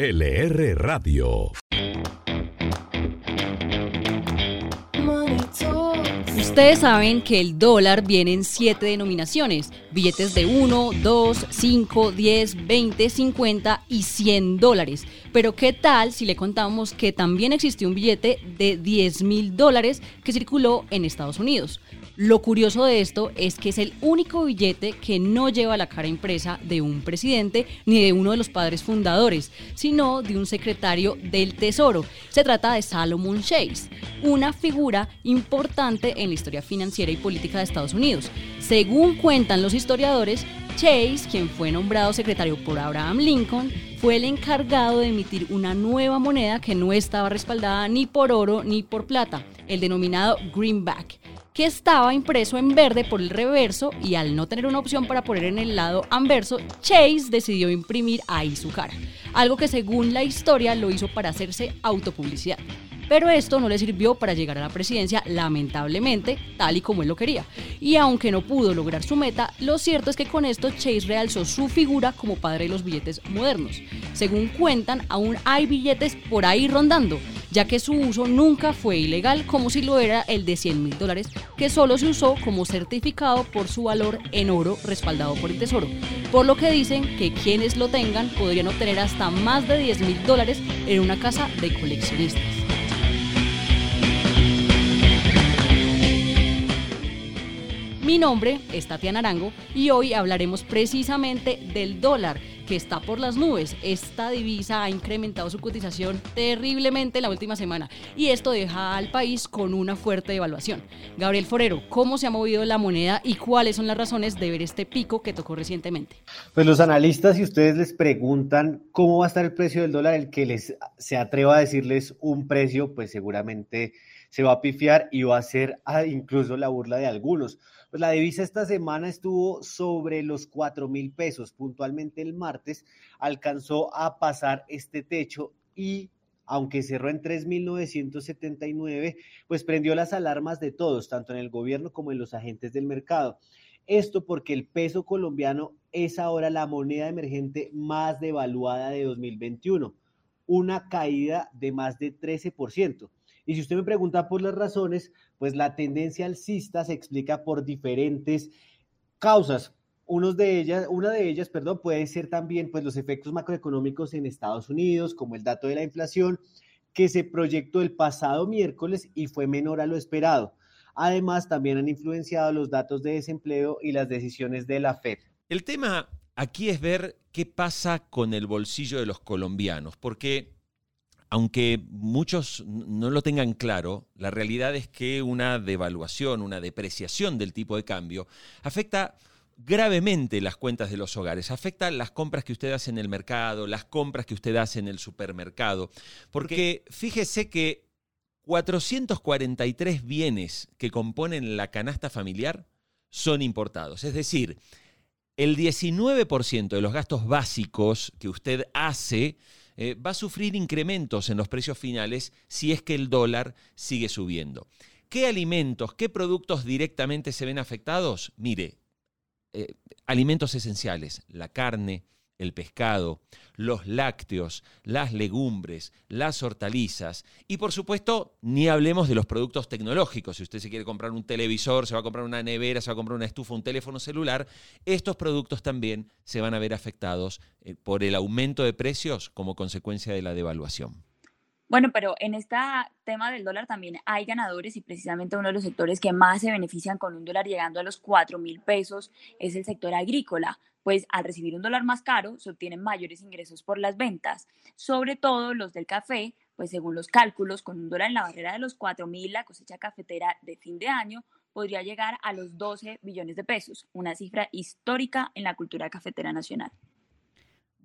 LR Radio. Ustedes saben que el dólar viene en siete denominaciones, billetes de 1, 2, 5, 10, 20, 50 y 100 dólares. Pero ¿qué tal si le contamos que también existió un billete de 10 mil dólares que circuló en Estados Unidos? Lo curioso de esto es que es el único billete que no lleva la cara impresa de un presidente ni de uno de los padres fundadores, sino de un secretario del Tesoro. Se trata de Salomon Chase, una figura importante en la historia financiera y política de Estados Unidos. Según cuentan los historiadores, Chase, quien fue nombrado secretario por Abraham Lincoln, fue el encargado de emitir una nueva moneda que no estaba respaldada ni por oro ni por plata, el denominado greenback que estaba impreso en verde por el reverso y al no tener una opción para poner en el lado anverso, Chase decidió imprimir ahí su cara, algo que según la historia lo hizo para hacerse autopublicidad. Pero esto no le sirvió para llegar a la presidencia, lamentablemente, tal y como él lo quería. Y aunque no pudo lograr su meta, lo cierto es que con esto Chase realzó su figura como padre de los billetes modernos. Según cuentan, aún hay billetes por ahí rondando, ya que su uso nunca fue ilegal como si lo era el de 100 mil dólares, que solo se usó como certificado por su valor en oro respaldado por el Tesoro. Por lo que dicen que quienes lo tengan podrían obtener hasta más de 10 mil dólares en una casa de coleccionistas. Mi nombre es Tatiana Arango y hoy hablaremos precisamente del dólar que está por las nubes. Esta divisa ha incrementado su cotización terriblemente la última semana y esto deja al país con una fuerte devaluación. Gabriel Forero, ¿cómo se ha movido la moneda y cuáles son las razones de ver este pico que tocó recientemente? Pues los analistas, si ustedes les preguntan cómo va a estar el precio del dólar, el que les se atreva a decirles un precio, pues seguramente se va a pifiar y va a ser ah, incluso la burla de algunos. Pues la divisa esta semana estuvo sobre los 4 mil pesos. Puntualmente el martes alcanzó a pasar este techo y aunque cerró en 3.979, pues prendió las alarmas de todos, tanto en el gobierno como en los agentes del mercado. Esto porque el peso colombiano es ahora la moneda emergente más devaluada de 2021, una caída de más de 13%. Y si usted me pregunta por las razones, pues la tendencia alcista se explica por diferentes causas. Una de ellas, perdón, puede ser también pues, los efectos macroeconómicos en Estados Unidos, como el dato de la inflación, que se proyectó el pasado miércoles y fue menor a lo esperado. Además, también han influenciado los datos de desempleo y las decisiones de la Fed. El tema aquí es ver qué pasa con el bolsillo de los colombianos, porque aunque muchos no lo tengan claro, la realidad es que una devaluación, una depreciación del tipo de cambio afecta gravemente las cuentas de los hogares, afecta las compras que usted hace en el mercado, las compras que usted hace en el supermercado, porque fíjese que 443 bienes que componen la canasta familiar son importados, es decir, el 19% de los gastos básicos que usted hace eh, va a sufrir incrementos en los precios finales si es que el dólar sigue subiendo. ¿Qué alimentos, qué productos directamente se ven afectados? Mire, eh, alimentos esenciales, la carne, el pescado, los lácteos, las legumbres, las hortalizas y por supuesto ni hablemos de los productos tecnológicos. Si usted se quiere comprar un televisor, se va a comprar una nevera, se va a comprar una estufa, un teléfono celular, estos productos también se van a ver afectados eh, por el aumento de precios como consecuencia de la devaluación. Bueno, pero en este tema del dólar también hay ganadores y precisamente uno de los sectores que más se benefician con un dólar llegando a los 4 mil pesos es el sector agrícola, pues al recibir un dólar más caro se obtienen mayores ingresos por las ventas, sobre todo los del café, pues según los cálculos, con un dólar en la barrera de los 4 mil, la cosecha cafetera de fin de año podría llegar a los 12 billones de pesos, una cifra histórica en la cultura cafetera nacional.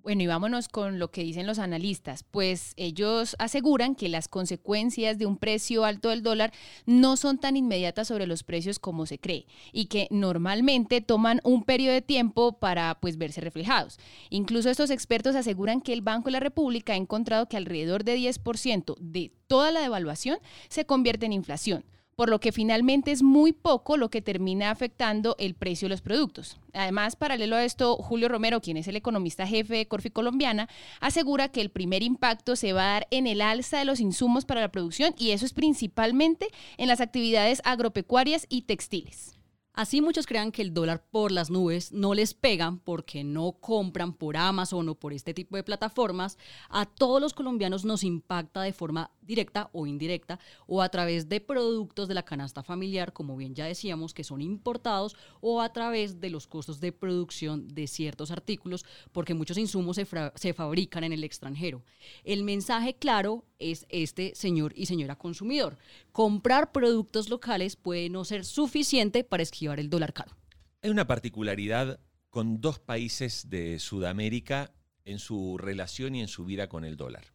Bueno, y vámonos con lo que dicen los analistas, pues ellos aseguran que las consecuencias de un precio alto del dólar no son tan inmediatas sobre los precios como se cree y que normalmente toman un periodo de tiempo para pues verse reflejados. Incluso estos expertos aseguran que el Banco de la República ha encontrado que alrededor de 10% de toda la devaluación se convierte en inflación por lo que finalmente es muy poco lo que termina afectando el precio de los productos. Además, paralelo a esto, Julio Romero, quien es el economista jefe de Corfi Colombiana, asegura que el primer impacto se va a dar en el alza de los insumos para la producción y eso es principalmente en las actividades agropecuarias y textiles. Así muchos crean que el dólar por las nubes no les pegan porque no compran por Amazon o por este tipo de plataformas, a todos los colombianos nos impacta de forma directa o indirecta o a través de productos de la canasta familiar, como bien ya decíamos, que son importados o a través de los costos de producción de ciertos artículos, porque muchos insumos se, se fabrican en el extranjero. El mensaje claro es este señor y señora consumidor. Comprar productos locales puede no ser suficiente para esquivar el dólar caro. Hay una particularidad con dos países de Sudamérica en su relación y en su vida con el dólar.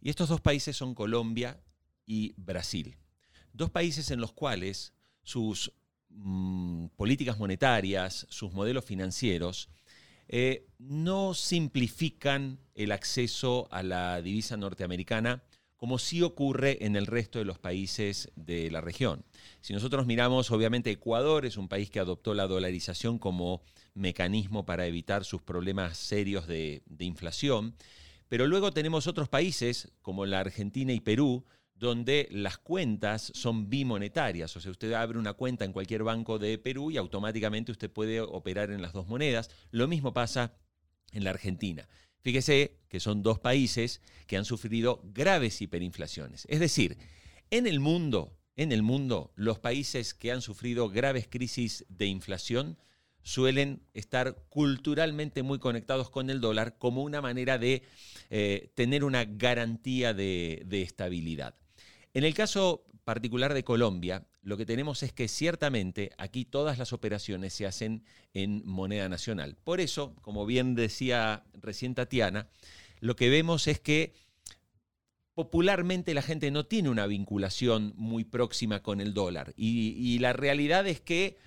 Y estos dos países son Colombia y Brasil. Dos países en los cuales sus mm, políticas monetarias, sus modelos financieros, eh, no simplifican el acceso a la divisa norteamericana como sí ocurre en el resto de los países de la región. Si nosotros miramos, obviamente Ecuador es un país que adoptó la dolarización como mecanismo para evitar sus problemas serios de, de inflación, pero luego tenemos otros países como la Argentina y Perú, donde las cuentas son bimonetarias. O sea, usted abre una cuenta en cualquier banco de Perú y automáticamente usted puede operar en las dos monedas. Lo mismo pasa en la Argentina. Fíjese que son dos países que han sufrido graves hiperinflaciones. Es decir, en el mundo, en el mundo, los países que han sufrido graves crisis de inflación suelen estar culturalmente muy conectados con el dólar como una manera de eh, tener una garantía de estabilidad. En el caso particular de Colombia, lo que tenemos es que ciertamente aquí todas las operaciones se hacen en moneda nacional. Por eso, como bien decía recién Tatiana, lo que vemos es que popularmente la gente no tiene una vinculación muy próxima con el dólar. Y, y, la realidad es que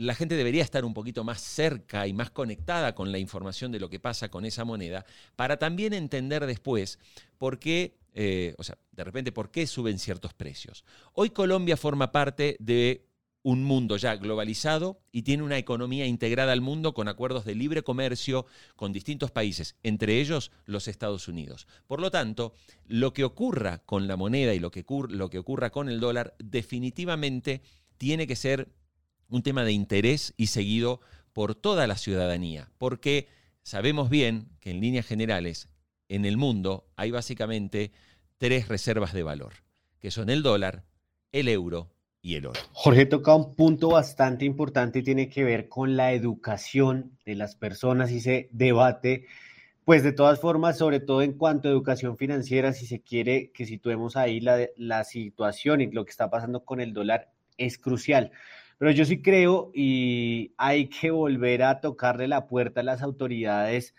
la gente debería estar un poquito más cerca y más conectada con la información de lo que pasa con esa moneda para también entender después por qué eh, o sea, de repente, ¿por qué suben ciertos precios? Hoy Colombia forma parte de un mundo ya globalizado y tiene una economía integrada al mundo con acuerdos de libre comercio con distintos países, entre ellos los Estados Unidos. Por lo tanto, lo que ocurra con la moneda y lo que, lo que ocurra con el dólar definitivamente tiene que ser un tema de interés y seguido por toda la ciudadanía, porque sabemos bien que en líneas generales en el mundo hay básicamente tres reservas de valor, que son el dólar, el euro y el oro. Jorge toca un punto bastante importante y tiene que ver con la educación de las personas y se debate, pues de todas formas, sobre todo en cuanto a educación financiera, si se quiere que situemos ahí la, la situación y lo que está pasando con el dólar es crucial. Pero yo sí creo y hay que volver a tocarle la puerta a las autoridades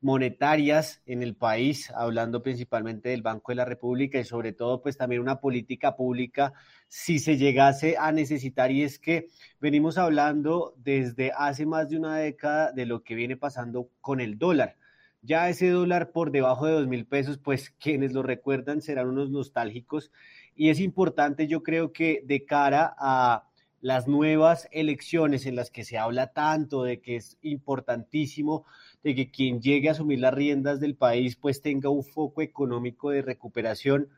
monetarias en el país, hablando principalmente del Banco de la República y sobre todo pues también una política pública si se llegase a necesitar y es que venimos hablando desde hace más de una década de lo que viene pasando con el dólar. Ya ese dólar por debajo de dos mil pesos, pues quienes lo recuerdan serán unos nostálgicos y es importante yo creo que de cara a las nuevas elecciones en las que se habla tanto de que es importantísimo de que quien llegue a asumir las riendas del país pues tenga un foco económico de recuperación,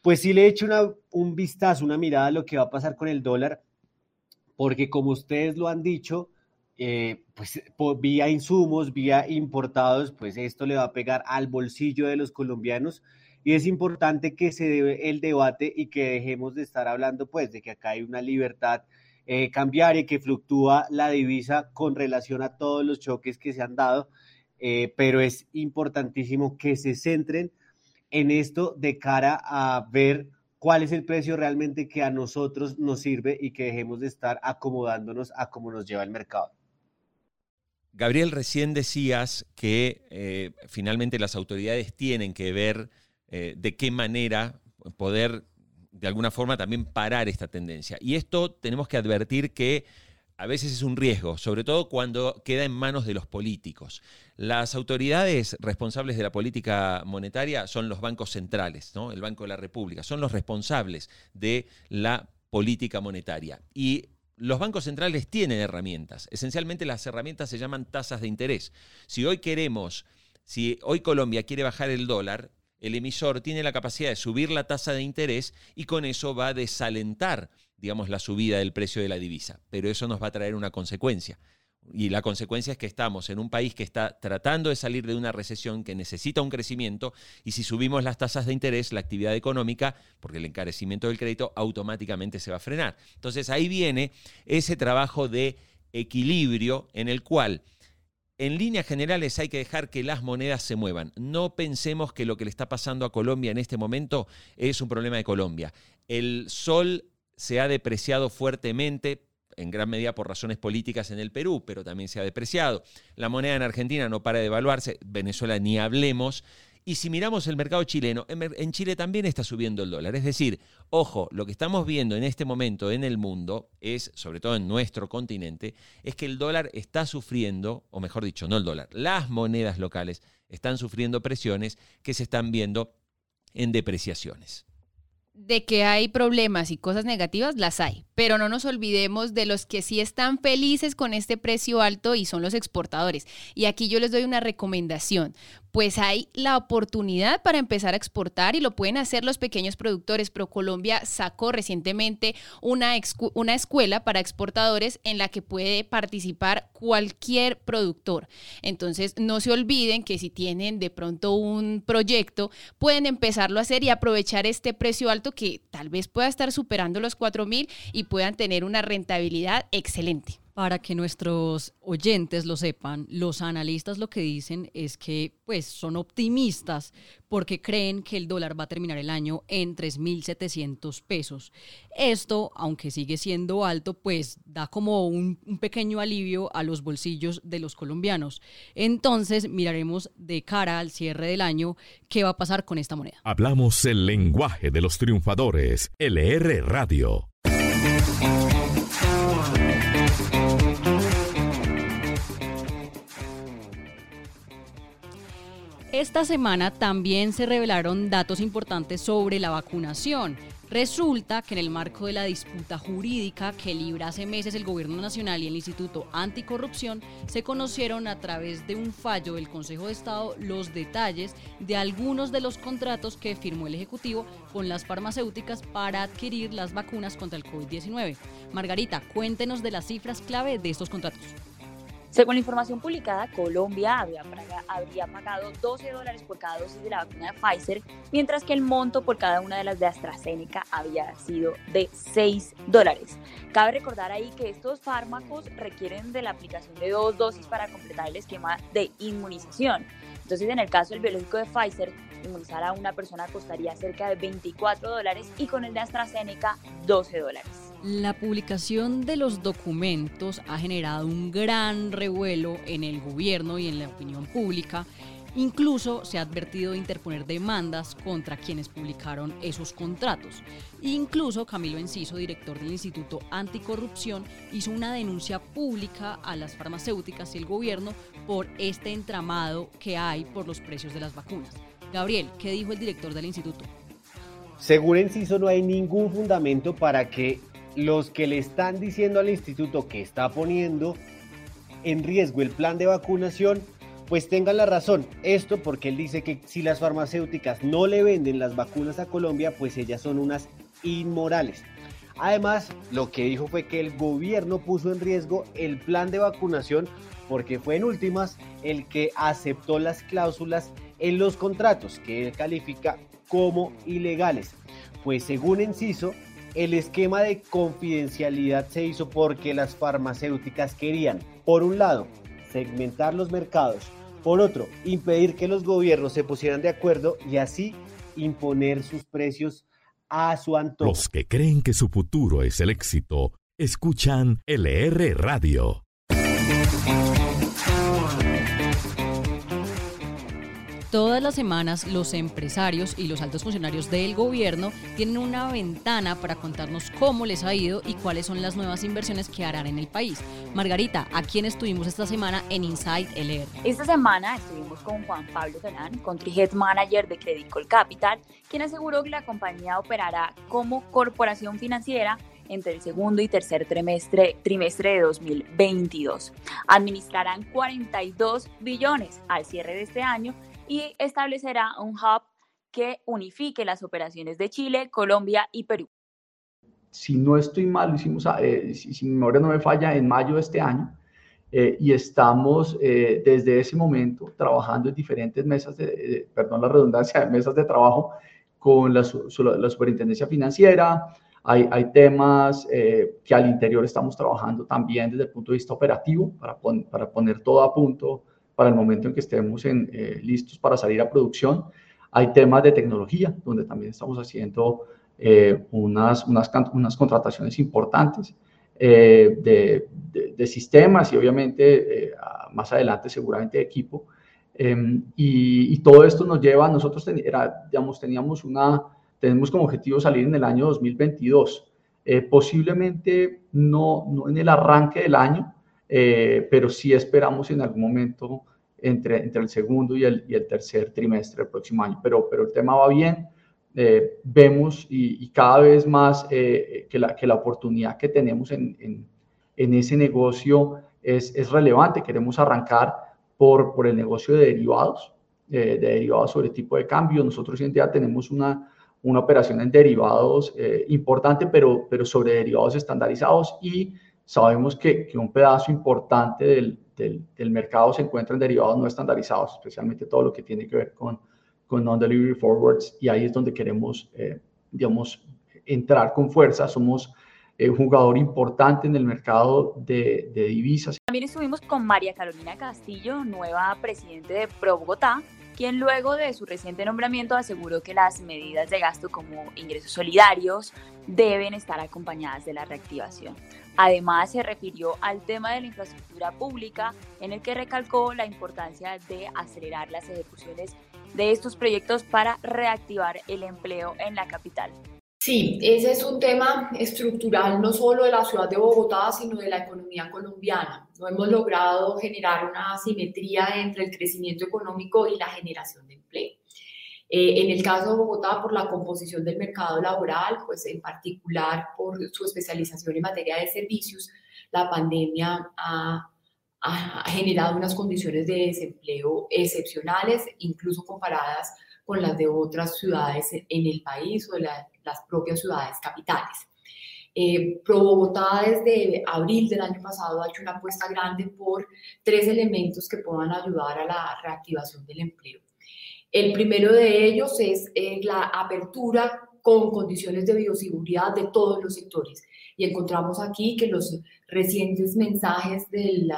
pues sí le he hecho una, un vistazo, una mirada a lo que va a pasar con el dólar, porque como ustedes lo han dicho, eh, pues vía insumos, vía importados, pues esto le va a pegar al bolsillo de los colombianos y es importante que se dé el debate y que dejemos de estar hablando pues de que acá hay una libertad eh, cambiar y que fluctúa la divisa con relación a todos los choques que se han dado, eh, pero es importantísimo que se centren en esto de cara a ver cuál es el precio realmente que a nosotros nos sirve y que dejemos de estar acomodándonos a cómo nos lleva el mercado. Gabriel, recién decías que eh, finalmente las autoridades tienen que ver de qué manera poder de alguna forma también parar esta tendencia. Y esto tenemos que advertir que a veces es un riesgo, sobre todo cuando queda en manos de los políticos. Las autoridades responsables de la política monetaria son los bancos centrales, ¿no? el Banco de la República, son los responsables de la política monetaria. Y los bancos centrales tienen herramientas. Esencialmente las herramientas se llaman tasas de interés. Si hoy queremos, si hoy Colombia quiere bajar el dólar, el emisor tiene la capacidad de subir la tasa de interés y con eso va a desalentar, digamos, la subida del precio de la divisa. Pero eso nos va a traer una consecuencia. Y la consecuencia es que estamos en un país que está tratando de salir de una recesión, que necesita un crecimiento, y si subimos las tasas de interés, la actividad económica, porque el encarecimiento del crédito automáticamente se va a frenar. Entonces ahí viene ese trabajo de equilibrio en el cual en líneas generales hay que dejar que las monedas se muevan. No pensemos que lo que le está pasando a Colombia en este momento es un problema de Colombia. El sol se ha depreciado fuertemente en gran medida por razones políticas en el Perú, pero también se ha depreciado. La moneda en Argentina no para de devaluarse, Venezuela ni hablemos. Y si miramos el mercado chileno, en Chile también está subiendo el dólar. Es decir, ojo, lo que estamos viendo en este momento en el mundo es, sobre todo en nuestro continente, es que el dólar está sufriendo, o mejor dicho, no el dólar, las monedas locales están sufriendo presiones que se están viendo en depreciaciones de que hay problemas y cosas negativas, las hay, pero no nos olvidemos de los que sí están felices con este precio alto y son los exportadores. Y aquí yo les doy una recomendación pues hay la oportunidad para empezar a exportar y lo pueden hacer los pequeños productores. ProColombia sacó recientemente una, escuela para exportadores en la que puede participar cualquier productor. Entonces, no se olviden que si tienen de pronto un proyecto, pueden empezarlo a hacer y aprovechar este precio alto que tal vez pueda estar superando los 4 mil y puedan tener una rentabilidad excelente. Para que nuestros oyentes lo sepan, los analistas lo que dicen es que pues son optimistas porque creen que el dólar va a terminar el año en 3.700 pesos. Esto, aunque sigue siendo alto, pues da como un, un pequeño alivio a los bolsillos de los colombianos. Entonces miraremos de cara al cierre del año qué va a pasar con esta moneda. Hablamos el lenguaje de los triunfadores. LR Radio. Esta semana también se revelaron datos importantes sobre la vacunación. Resulta que en el marco de la disputa jurídica que libra hace meses el Gobierno Nacional y el Instituto Anticorrupción, se conocieron a través de un fallo del Consejo de Estado los detalles de algunos de los contratos que firmó el Ejecutivo con las farmacéuticas para adquirir las vacunas contra el COVID-19. Margarita, cuéntenos de las cifras clave de estos contratos. Según la información publicada, Colombia habría, pagado 12 dólares por cada dosis de la vacuna de Pfizer, mientras que el monto por cada una de las de AstraZeneca había sido de 6 dólares. Cabe recordar ahí que estos fármacos requieren de la aplicación de dos dosis para completar el esquema de inmunización. Entonces, en el caso del biológico de Pfizer, inmunizar a una persona costaría cerca de 24 dólares y con el de AstraZeneca 12 dólares. La publicación de los documentos ha generado un gran revuelo en el gobierno y en la opinión pública. Incluso se ha advertido de interponer demandas contra quienes publicaron esos contratos. Incluso Camilo Enciso, director del Instituto Anticorrupción, hizo una denuncia pública a las farmacéuticas y el gobierno por este entramado que hay por los precios de las vacunas. Gabriel, ¿qué dijo el director del instituto? Según Enciso, no hay ningún fundamento para que los que le están diciendo al instituto que está poniendo en riesgo el plan de vacunación, pues tengan la razón. Esto porque él dice que si las farmacéuticas no le venden las vacunas a Colombia, pues ellas son unas inmorales. Además, lo que dijo fue que el gobierno puso en riesgo el plan de vacunación porque fue en últimas el que aceptó las cláusulas en los contratos que él califica como ilegales. Pues según Enciso, el esquema de confidencialidad se hizo porque las farmacéuticas querían, por un lado, segmentar los mercados, por otro, impedir que los gobiernos se pusieran de acuerdo y así imponer sus precios a su antojo. Los que creen que su futuro es el éxito, escuchan LR Radio. Todas las semanas los empresarios y los altos funcionarios del gobierno tienen una ventana para contarnos cómo les ha ido y cuáles son las nuevas inversiones que harán en el país. Margarita, ¿a quién estuvimos esta semana en Inside LR? Esta semana estuvimos con Juan Pablo Terán, Country Head Manager de Credit Capital, quien aseguró que la compañía operará como corporación financiera entre el segundo y tercer trimestre, trimestre de 2022. Administrarán 42 billones al cierre de este año y establecerá un hub que unifique las operaciones de Chile, Colombia y Perú. Si no estoy mal, hicimos, eh, si, mi memoria no me falla, en mayo de este año, eh, y estamos eh, desde ese momento trabajando en diferentes mesas de, perdón la redundancia, mesas de trabajo con la, la superintendencia financiera. Hay, hay temas que al interior estamos trabajando también desde el punto de vista operativo para, para poner todo a punto para el momento en que estemos en, listos para salir a producción. Hay temas de tecnología, donde también estamos haciendo eh, unas, unas, unas, contrataciones importantes eh, de, de, sistemas y obviamente eh, más adelante seguramente de equipo. Em, y, todo esto nos lleva, nosotros era, digamos, teníamos una, tenemos como objetivo salir en el año 2022. posiblemente no, no en el arranque del año, pero sí esperamos en algún momento entre, entre el segundo y el, y el tercer trimestre del próximo año. Pero, pero el tema va bien. Eh, vemos y, cada vez más eh, que, la, que la oportunidad que tenemos en, en, en ese negocio es, es, relevante. Queremos arrancar por, por el negocio de derivados, eh, de derivados sobre tipo de cambio. Nosotros hoy en día tenemos una, una operación en derivados importante, pero, pero sobre derivados estandarizados y sabemos que, un pedazo importante del, mercado se encuentran derivados no estandarizados, especialmente todo lo que tiene que ver con, con non-delivery forwards, y ahí es donde queremos, eh, digamos, entrar con fuerza. Somos eh, un jugador importante en el mercado de, de, divisas. También estuvimos con María Carolina Castillo, nueva presidente de Pro Bogotá, quien luego de su reciente nombramiento aseguró que las medidas de gasto como ingresos solidarios deben estar acompañadas de la reactivación. Además, se refirió al tema de la infraestructura pública, en el que recalcó la importancia de acelerar las ejecuciones de estos proyectos para reactivar el empleo en la capital. Sí, ese es un tema estructural no solo de la ciudad de Bogotá, sino de la economía colombiana. No hemos logrado generar una simetría entre el crecimiento económico y la generación de. Eh, en el caso de Bogotá, por la composición del mercado laboral, pues en particular por su especialización en materia de servicios, la pandemia ha, generado unas condiciones de desempleo excepcionales, incluso comparadas con las de otras ciudades en el país o de las propias ciudades capitales. Eh, Pro Bogotá desde abril del año pasado ha hecho una apuesta grande por tres elementos que puedan ayudar a la reactivación del empleo. El primero de ellos es eh, la apertura con condiciones de bioseguridad de todos los sectores. Y encontramos aquí que los recientes mensajes del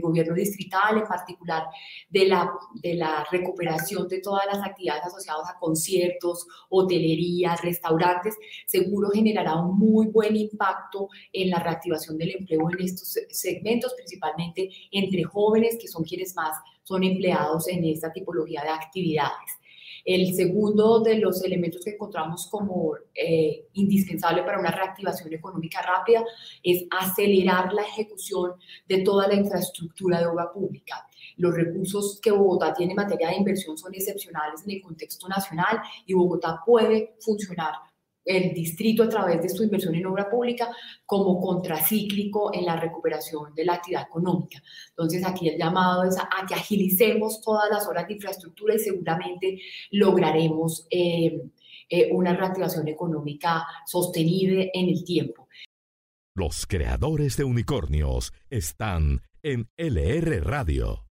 gobierno distrital, en particular de la, de la recuperación de todas las actividades asociadas a conciertos, hotelería, restaurantes, seguro generará un muy buen impacto en la reactivación del empleo en estos segmentos, principalmente entre jóvenes, que son quienes más son empleados en esta tipología de actividades. El segundo de los elementos que encontramos como eh, indispensable para una reactivación económica rápida es acelerar la ejecución de toda la infraestructura de obra pública. Los recursos que Bogotá tiene en materia de inversión son excepcionales en el contexto nacional y Bogotá puede funcionar el distrito a través de su inversión en obra pública como contracíclico en la recuperación de la actividad económica. Entonces aquí el llamado es a, que agilicemos todas las horas de infraestructura y seguramente lograremos eh, eh, una reactivación económica sostenible en el tiempo. Los creadores de unicornios están en LR Radio.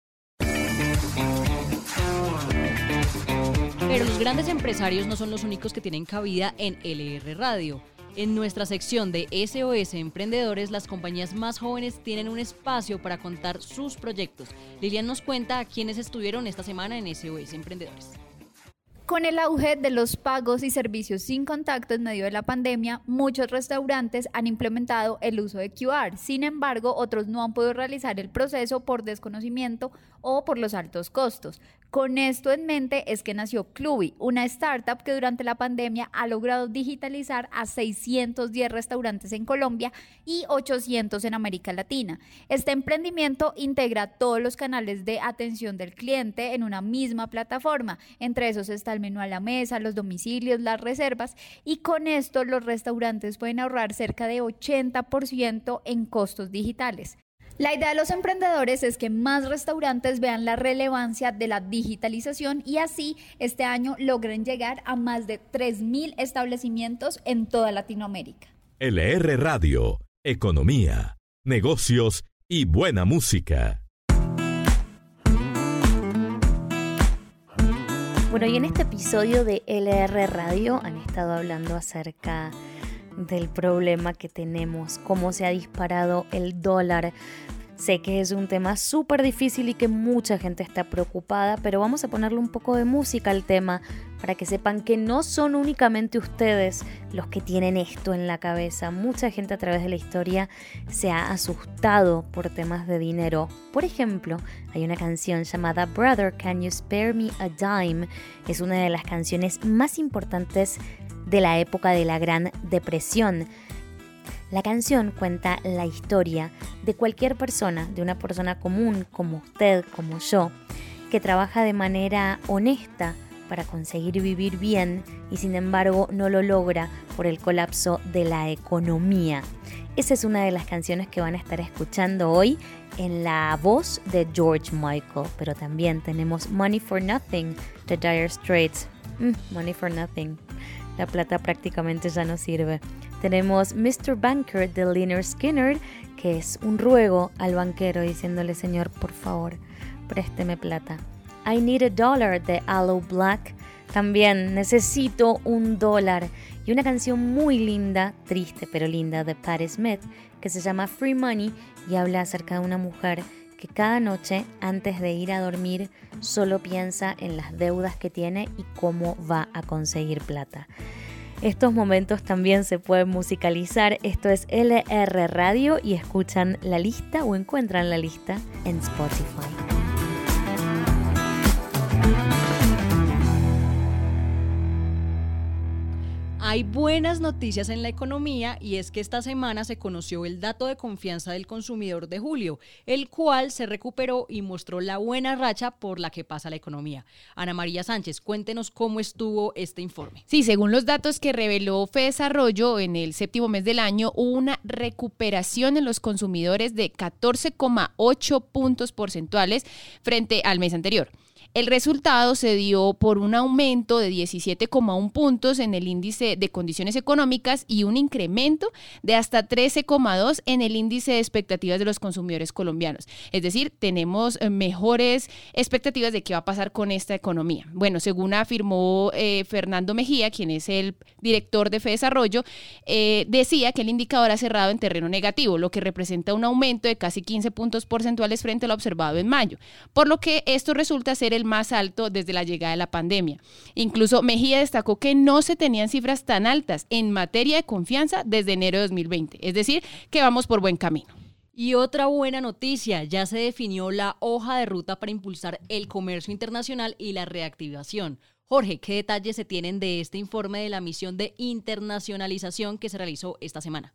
Pero los grandes empresarios no son los únicos que tienen cabida en LR Radio. En nuestra sección de SOS Emprendedores, las compañías más jóvenes tienen un espacio para contar sus proyectos. Lilian nos cuenta a quiénes estuvieron esta semana en SOS Emprendedores. Con el auge de los pagos y servicios sin contacto en medio de la pandemia, muchos restaurantes han implementado el uso de QR. Sin embargo, otros no han podido realizar el proceso por desconocimiento o por los altos costos. Con esto en mente es que nació Clubi, una startup que durante la pandemia ha logrado digitalizar a 610 restaurantes en Colombia y 800 en América Latina. Este emprendimiento integra todos los canales de atención del cliente en una misma plataforma. Entre esos está al menú a la mesa, los domicilios, las reservas y con esto los restaurantes pueden ahorrar cerca de 80% en costos digitales. La idea de los emprendedores es que más restaurantes vean la relevancia de la digitalización y así este año logren llegar a más de 3.000 establecimientos en toda Latinoamérica. LR Radio, Economía, Negocios y Buena Música. Bueno, y en este episodio de LR Radio han estado hablando acerca del problema que tenemos, cómo se ha disparado el dólar. Sé que es un tema súper difícil y que mucha gente está preocupada, pero vamos a ponerle un poco de música al tema para que sepan que no son únicamente ustedes los que tienen esto en la cabeza. Mucha gente a través de la historia se ha asustado por temas de dinero. Por ejemplo, hay una canción llamada Brother, Can You Spare Me a Dime? Es una de las canciones más importantes de la época de la Gran Depresión. La canción cuenta la historia de cualquier persona, de una persona común como usted, como yo, que trabaja de manera honesta para conseguir vivir bien y sin embargo no lo logra por el colapso de la economía. Esa es una de las canciones que van a estar escuchando hoy en la voz de George Michael, pero también tenemos Money for Nothing de Dire Straits. Mm, money for Nothing. La plata prácticamente ya no sirve. Tenemos Mr. Banker de Leonard Skinner, que es un ruego al banquero diciéndole, Señor, por favor, présteme plata. I Need a Dollar de Aloe Black. También necesito un dólar. Y una canción muy linda, triste pero linda, de Patti Smith, que se llama Free Money y habla acerca de una mujer que cada noche, antes de ir a dormir, solo piensa en las deudas que tiene y cómo va a conseguir plata. Estos momentos también se pueden musicalizar. Esto es LR Radio y escuchan la lista o encuentran la lista en Spotify. Hay buenas noticias en la economía y es que esta semana se conoció el dato de confianza del consumidor de julio, el cual se recuperó y mostró la buena racha por la que pasa la economía. Ana María Sánchez, cuéntenos cómo estuvo este informe. Sí, según los datos que reveló Desarrollo en el séptimo mes del año, hubo una recuperación en los consumidores de 14,8 puntos porcentuales frente al mes anterior. El resultado se dio por un aumento de 17,1 puntos en el índice de condiciones económicas y un incremento de hasta 13,2 en el índice de expectativas de los consumidores colombianos. Es decir, tenemos eh, mejores expectativas de qué va a pasar con esta economía. Bueno, según afirmó eh, Fernando Mejía, quien es el director de FEDesarrollo, eh, decía que el indicador ha cerrado en terreno negativo, lo que representa un aumento de casi 15 puntos porcentuales frente a lo observado en mayo, por lo que esto resulta ser el más alto desde la llegada de la pandemia. Incluso Mejía destacó que no se tenían cifras tan altas en materia de confianza desde enero de 2020, es decir, que vamos por buen camino. Y otra buena noticia, ya se definió la hoja de ruta para impulsar el comercio internacional y la reactivación. Jorge, ¿qué detalles se tienen de este informe de la misión de internacionalización que se realizó esta semana?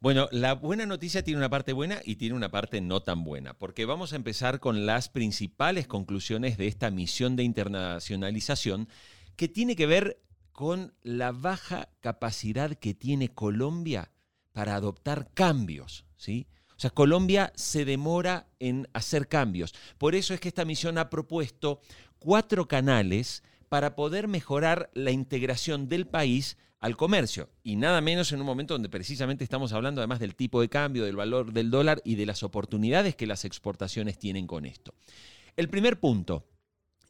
Bueno, la buena noticia tiene una parte buena y tiene una parte no tan buena, porque vamos a empezar con las principales conclusiones de esta misión de internacionalización que tiene que ver con la baja capacidad que tiene Colombia para adoptar cambios, ¿sí? O sea, Colombia se demora en hacer cambios. Por eso es que esta misión ha propuesto cuatro canales para poder mejorar la integración del país al comercio. Y nada menos en un momento donde precisamente estamos hablando además del tipo de cambio, del valor del dólar y de las oportunidades que las exportaciones tienen con esto. El primer punto,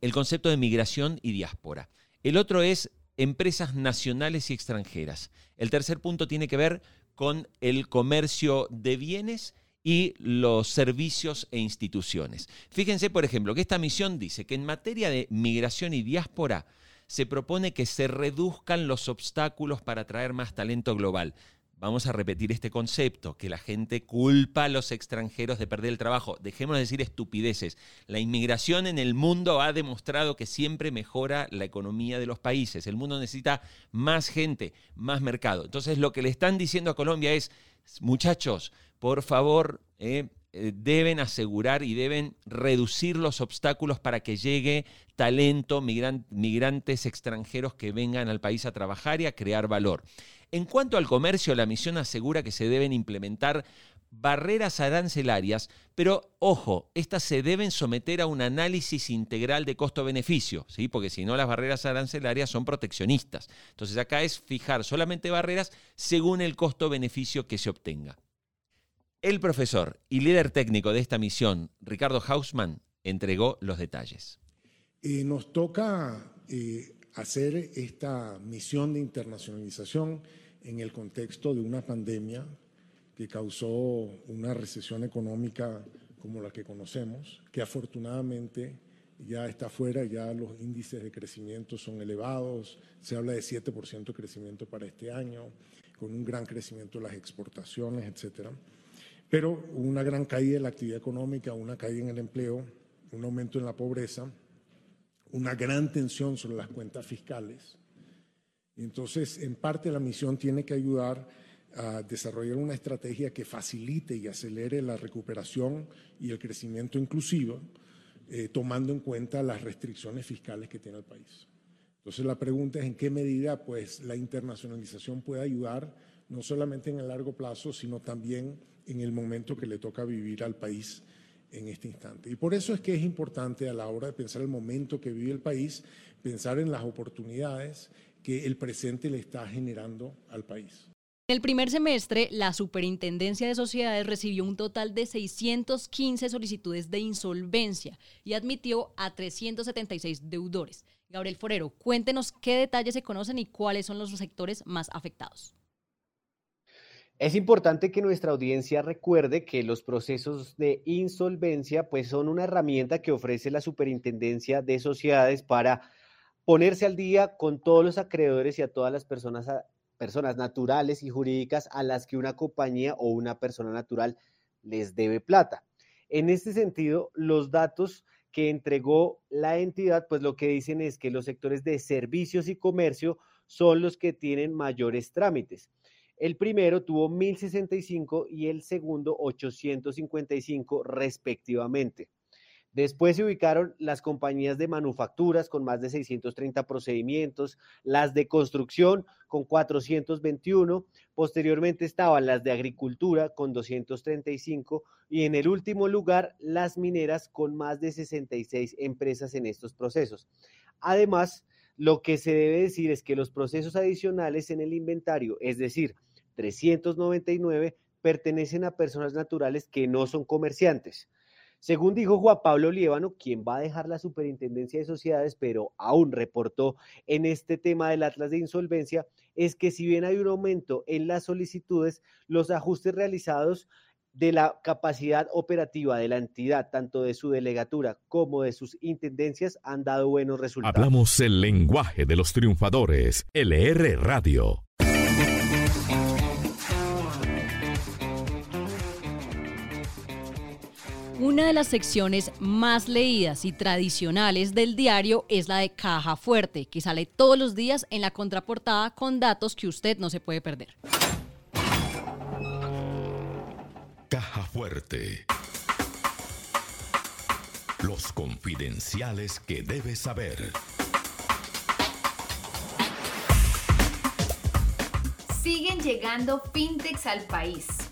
el concepto de migración y diáspora. El otro es empresas nacionales y extranjeras. El tercer punto tiene que ver con el comercio de bienes y los servicios e instituciones. Fíjense, por ejemplo, que esta misión dice que en materia de migración y diáspora, se propone que se reduzcan los obstáculos para atraer más talento global. Vamos a repetir este concepto, que la gente culpa a los extranjeros de perder el trabajo. Dejemos de decir estupideces. La inmigración en el mundo ha demostrado que siempre mejora la economía de los países. El mundo necesita más gente, más mercado. Entonces lo que le están diciendo a Colombia es, muchachos, por favor, eh, eh, deben asegurar y deben reducir los obstáculos para que llegue talento, migrantes extranjeros que vengan al país a trabajar y a crear valor. En cuanto al comercio, la misión asegura que se deben implementar barreras arancelarias, pero ojo, estas se deben someter a un análisis integral de costo-beneficio, ¿sí? porque si no las barreras arancelarias son proteccionistas. Entonces acá es fijar solamente barreras según el costo-beneficio que se obtenga. El profesor y líder técnico de esta misión, Ricardo Hausmann, entregó los detalles. Eh, nos toca eh, hacer esta misión de internacionalización en el contexto de una pandemia que causó una recesión económica como la que conocemos, que afortunadamente ya está fuera, ya los índices de crecimiento son elevados, se habla de 7% de crecimiento para este año, con un gran crecimiento de las exportaciones, etcétera. Pero una gran caída de la actividad económica, una caída en el empleo, un aumento en la pobreza, una gran tensión sobre las cuentas fiscales. Entonces, en parte la misión tiene que ayudar a desarrollar una estrategia que facilite y acelere la recuperación y el crecimiento inclusivo, eh, tomando en cuenta las restricciones fiscales que tiene el país. Entonces la pregunta es en qué medida pues, la internacionalización puede ayudar no solamente en el largo plazo, sino también en el momento que le toca vivir al país en este instante. Y por eso es que es importante a la hora de pensar el momento que vive el país, pensar en las oportunidades que el presente le está generando al país. En el primer semestre, la Superintendencia de Sociedades recibió un total de 615 solicitudes de insolvencia y admitió a 376 deudores. Gabriel Forero, cuéntenos qué detalles se conocen y cuáles son los sectores más afectados. Es importante que nuestra audiencia recuerde que los procesos de insolvencia pues son una herramienta que ofrece la Superintendencia de Sociedades para ponerse al día con todos los acreedores y a todas las personas personas naturales y jurídicas a las que una compañía o una persona natural les debe plata. En este sentido, los datos que entregó la entidad, pues lo que dicen es que los sectores de servicios y comercio son los que tienen mayores trámites. El primero tuvo 1065 y el segundo 855 respectivamente. Después se ubicaron las compañías de manufacturas con más de 630 procedimientos, las de construcción con 421, posteriormente estaban las de agricultura con 235 y en el último lugar las mineras con más de 66 empresas en estos procesos. Además, lo que se debe decir es que los procesos adicionales en el inventario, es decir, 399, pertenecen a personas naturales que no son comerciantes. Según dijo Juan Pablo Liévano, quien va a dejar la superintendencia de sociedades, pero aún reportó en este tema del Atlas de Insolvencia, es que si bien hay un aumento en las solicitudes, los ajustes realizados de la capacidad operativa de la entidad, tanto de su delegatura como de sus intendencias, han dado buenos resultados. Hablamos el lenguaje de los triunfadores, LR Radio. Una de las secciones más leídas y tradicionales del diario es la de Caja Fuerte, que sale todos los días en la contraportada con datos que usted no se puede perder. Caja Fuerte. Los confidenciales que debes saber. Siguen llegando fintechs al país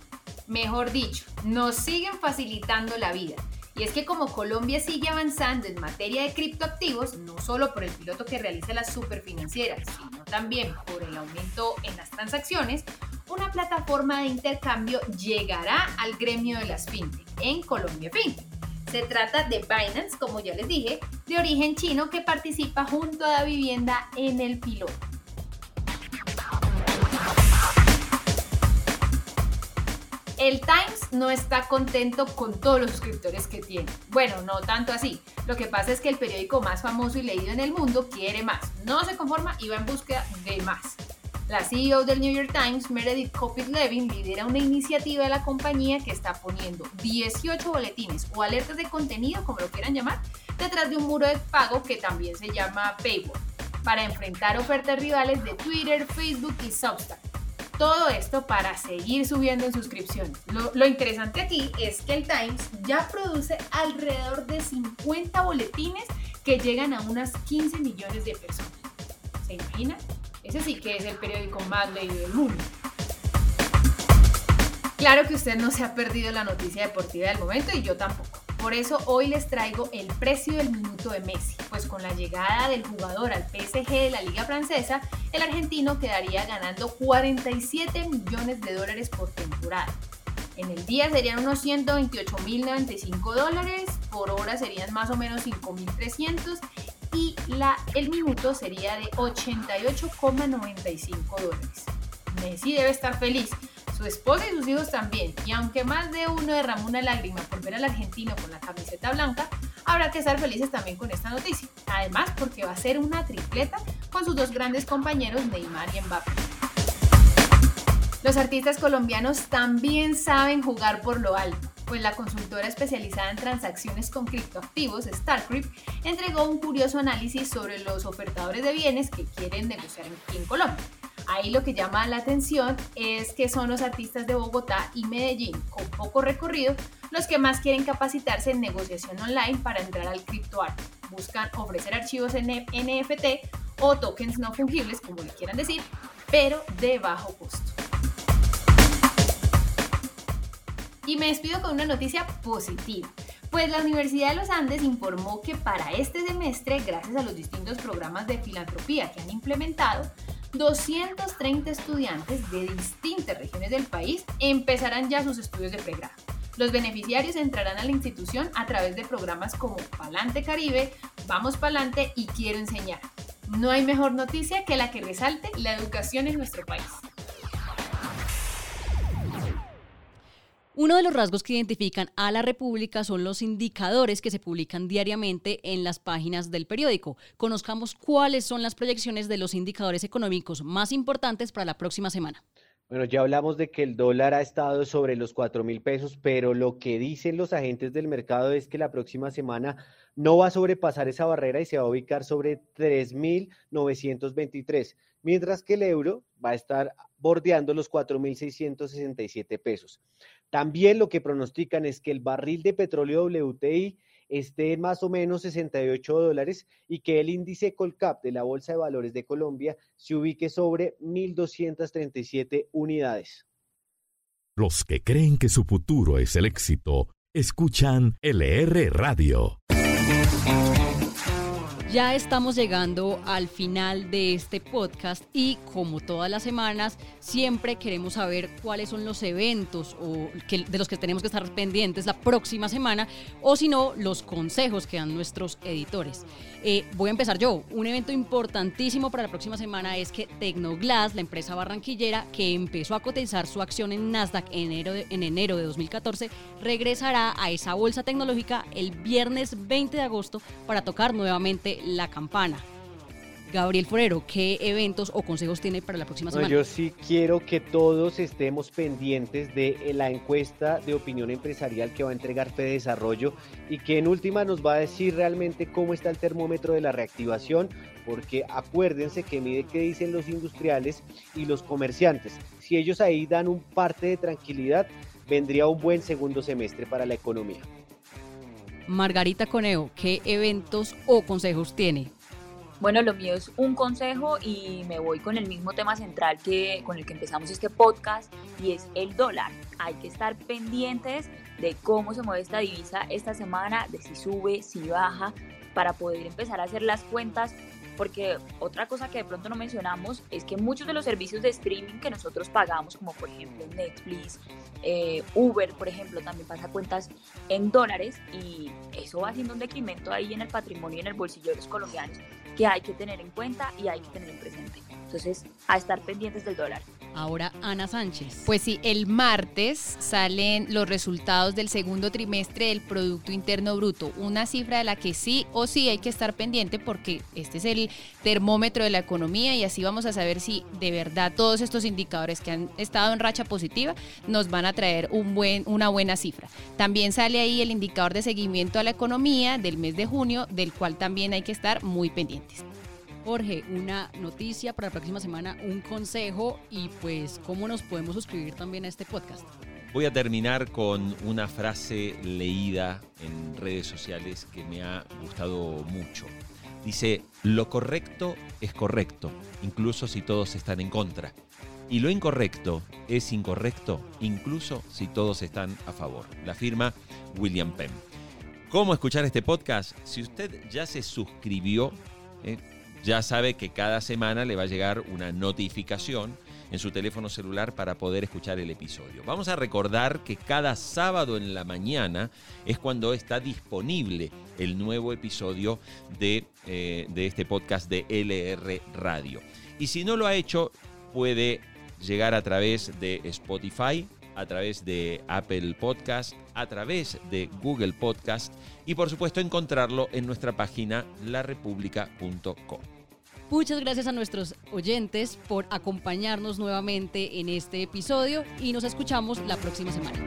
Mejor dicho, nos siguen facilitando la vida. Y es que como Colombia sigue avanzando en materia de criptoactivos, no solo por el piloto que realiza la superfinanciera, sino también por el aumento en las transacciones, una plataforma de intercambio llegará al gremio de las fintech en Colombia Fintech. Se trata de Binance, como ya les dije, de origen chino que participa junto a la vivienda en el piloto. El Times no está contento con todos los suscriptores que tiene. Bueno, no tanto así. Lo que pasa es que el periódico más famoso y leído en el mundo quiere más. No se conforma y va en búsqueda de más. La CEO del New York Times, Meredith Kopit Levin, lidera una iniciativa de la compañía que está poniendo 18 boletines o alertas de contenido, como lo quieran llamar, detrás de un muro de pago que también se llama Paywall, para enfrentar ofertas rivales de Twitter, Facebook y Substack. Todo esto para seguir subiendo en suscripciones. Lo, interesante aquí es que el Times ya produce alrededor de 50 boletines que llegan a unas 15 millones de personas. ¿Se imagina? Ese sí que es el periódico más leído del mundo. Claro que usted no se ha perdido la noticia deportiva del momento y yo tampoco. Por eso hoy les traigo el precio del minuto de Messi, pues con la llegada del jugador al PSG de la Liga Francesa, el argentino quedaría ganando 47 millones de dólares por temporada. En el día serían unos 128.095 dólares, por hora serían más o menos 5.300 y la, el minuto sería de 88,95 dólares. Messi debe estar feliz, su esposa y sus hijos también, y aunque más de uno derramó una lágrima por ver al argentino con la camiseta blanca, habrá que estar felices también con esta noticia. Además, porque va a ser una tripleta con sus dos grandes compañeros Neymar y Mbappé. Los artistas colombianos también saben jugar por lo alto, pues la consultora especializada en transacciones con criptoactivos, StarCrypt, entregó un curioso análisis sobre los ofertadores de bienes que quieren negociar en Colombia. Ahí lo que llama la atención es que son los artistas de Bogotá y Medellín con poco recorrido los que más quieren capacitarse en negociación online para entrar al criptoarte. Buscan ofrecer archivos en NFT o tokens no fungibles, como le quieran decir, pero de bajo costo. Y me despido con una noticia positiva. Pues la Universidad de los Andes informó que para este semestre, gracias a los distintos programas de filantropía que han implementado, 230 estudiantes de distintas regiones del país empezarán ya sus estudios de pregrado. Los beneficiarios entrarán a la institución a través de programas como Palante Caribe, Vamos Palante y Quiero Enseñar. No hay mejor noticia que la que resalte la educación en nuestro país. Uno de los rasgos que identifican a la República son los indicadores que se publican diariamente en las páginas del periódico. Conozcamos cuáles son las proyecciones de los indicadores económicos más importantes para la próxima semana. Bueno, ya hablamos de que el dólar ha estado sobre los 4 mil pesos, pero lo que dicen los agentes del mercado es que la próxima semana no va a sobrepasar esa barrera y se va a ubicar sobre 3.923, mientras que el euro va a estar bordeando los 4.667 pesos. También lo que pronostican es que el barril de petróleo WTI esté más o menos 68 dólares y que el índice Colcap de la Bolsa de Valores de Colombia se ubique sobre 1.237 unidades. Los que creen que su futuro es el éxito, escuchan LR Radio. Ya estamos llegando al final de este podcast y como todas las semanas siempre queremos saber cuáles son los eventos o de los que tenemos que estar pendientes la próxima semana o si no los consejos que dan nuestros editores. Eh, voy a empezar yo. Un evento importantísimo para la próxima semana es que Tecnoglass, la empresa barranquillera que empezó a cotizar su acción en Nasdaq en enero de, en enero de 2014, regresará a esa bolsa tecnológica el viernes 20 de agosto para tocar nuevamente la campana. Gabriel Forero, ¿qué eventos o consejos tiene para la próxima semana? yo sí quiero que todos estemos pendientes de eh, la encuesta de opinión empresarial que va a entregar Fede Desarrollo y que en última nos va a decir realmente cómo está el termómetro de la reactivación, porque acuérdense que mide qué dicen los industriales y los comerciantes. Si ellos ahí dan un parte de tranquilidad, vendría un buen segundo semestre para la economía. Margarita Coneo, ¿qué eventos o consejos tiene? Bueno, lo mío es un consejo y me voy con el mismo tema central que con el que empezamos este podcast y es el dólar. Hay que estar pendientes de cómo se mueve esta divisa esta semana, de si sube, si baja, para poder empezar a hacer las cuentas porque otra cosa que de pronto no mencionamos es que muchos de los servicios de streaming que nosotros pagamos, como por ejemplo Netflix, eh, Uber, por ejemplo, también pasa cuentas en dólares y eso va haciendo un decremento ahí en el patrimonio y en el bolsillo de los colombianos que hay que tener en cuenta y hay que tener en presente. Entonces, a estar pendientes del dólar. Ahora Ana Sánchez. Pues sí, el martes salen los resultados del segundo trimestre del Producto Interno Bruto, una cifra de la que sí o sí hay que estar pendiente porque este es el termómetro de la economía y así vamos a saber si de verdad todos estos indicadores que han estado en racha positiva nos van a traer un buen, una buena cifra. También sale ahí el indicador de seguimiento a la economía del mes de junio, del cual también hay que estar muy pendientes. Jorge, una noticia para la próxima semana, un consejo y pues cómo nos podemos suscribir también a este podcast. Voy a terminar con una frase leída en redes sociales que me ha gustado mucho. Dice, lo correcto es correcto, incluso si todos están en contra. Y lo incorrecto es incorrecto, incluso si todos están a favor. La firma William Penn. ¿Cómo escuchar este podcast? Si usted ya se suscribió, eh, ya sabe que cada semana le va a llegar una notificación en su teléfono celular para poder escuchar el episodio. Vamos a recordar que cada sábado en la mañana es cuando está disponible el nuevo episodio de, eh, de este podcast de LR Radio. Y si no lo ha hecho, puede llegar a través de Spotify, a través de Apple Podcast, a través de Google Podcast y por supuesto encontrarlo en nuestra página larepublica.com. Muchas gracias a nuestros oyentes por acompañarnos nuevamente en este episodio y nos escuchamos la próxima semana.